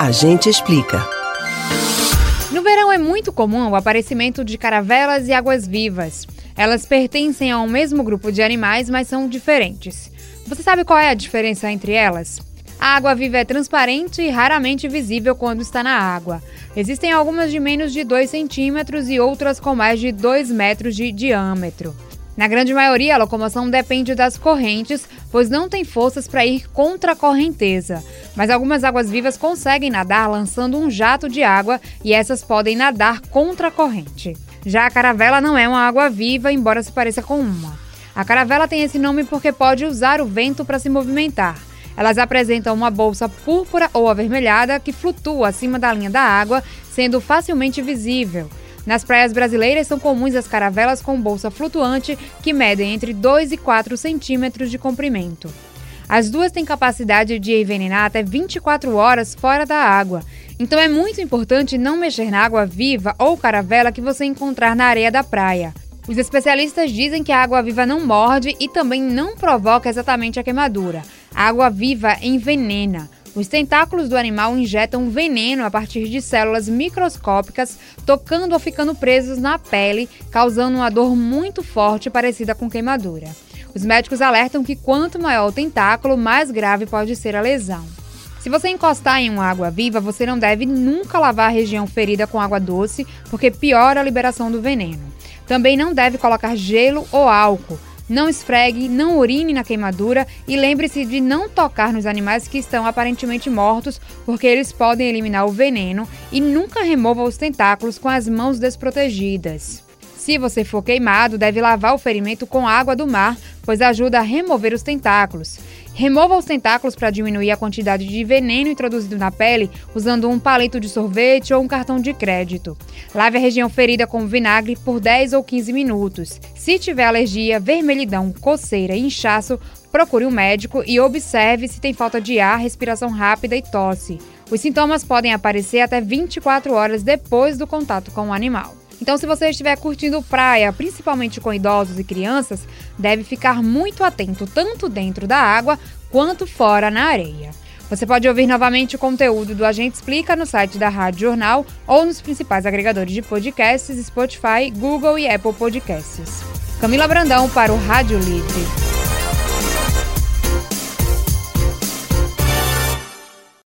A gente explica. No verão é muito comum o aparecimento de caravelas e águas-vivas. Elas pertencem a um mesmo grupo de animais, mas são diferentes. Você sabe qual é a diferença entre elas? A água-viva é transparente e raramente visível quando está na água. Existem algumas de menos de 2 centímetros e outras com mais de 2 metros de diâmetro. Na grande maioria, a locomoção depende das correntes, pois não tem forças para ir contra a correnteza. Mas algumas águas-vivas conseguem nadar lançando um jato de água e essas podem nadar contra a corrente. Já a caravela não é uma água-viva, embora se pareça com uma. A caravela tem esse nome porque pode usar o vento para se movimentar. Elas apresentam uma bolsa púrpura ou avermelhada que flutua acima da linha da água, sendo facilmente visível. Nas praias brasileiras são comuns as caravelas com bolsa flutuante que medem entre 2 e 4 centímetros de comprimento. As duas têm capacidade de envenenar até 24 horas fora da água, então é muito importante não mexer na água viva ou caravela que você encontrar na areia da praia. Os especialistas dizem que a água viva não morde e também não provoca exatamente a queimadura. A água viva envenena. Os tentáculos do animal injetam veneno a partir de células microscópicas, tocando ou ficando presos na pele, causando uma dor muito forte parecida com queimadura. Os médicos alertam que quanto maior o tentáculo, mais grave pode ser a lesão. Se você encostar em uma água viva, você não deve nunca lavar a região ferida com água doce, porque piora a liberação do veneno. Também não deve colocar gelo ou álcool, não esfregue, não urine na queimadura e lembre-se de não tocar nos animais que estão aparentemente mortos, porque eles podem eliminar o veneno e nunca remova os tentáculos com as mãos desprotegidas. Se você for queimado, deve lavar o ferimento com água do mar, pois ajuda a remover os tentáculos. Remova os tentáculos para diminuir a quantidade de veneno introduzido na pele usando um palito de sorvete ou um cartão de crédito. Lave a região ferida com vinagre por 10 ou 15 minutos. Se tiver alergia, vermelhidão, coceira e inchaço, procure um médico e observe se tem falta de ar, respiração rápida e tosse. Os sintomas podem aparecer até 24 horas depois do contato com o animal. Então, se você estiver curtindo praia, principalmente com idosos e crianças, deve ficar muito atento tanto dentro da água quanto fora na areia. Você pode ouvir novamente o conteúdo do Agente Explica no site da Rádio Jornal ou nos principais agregadores de podcasts Spotify, Google e Apple Podcasts. Camila Brandão para o Rádio Livre.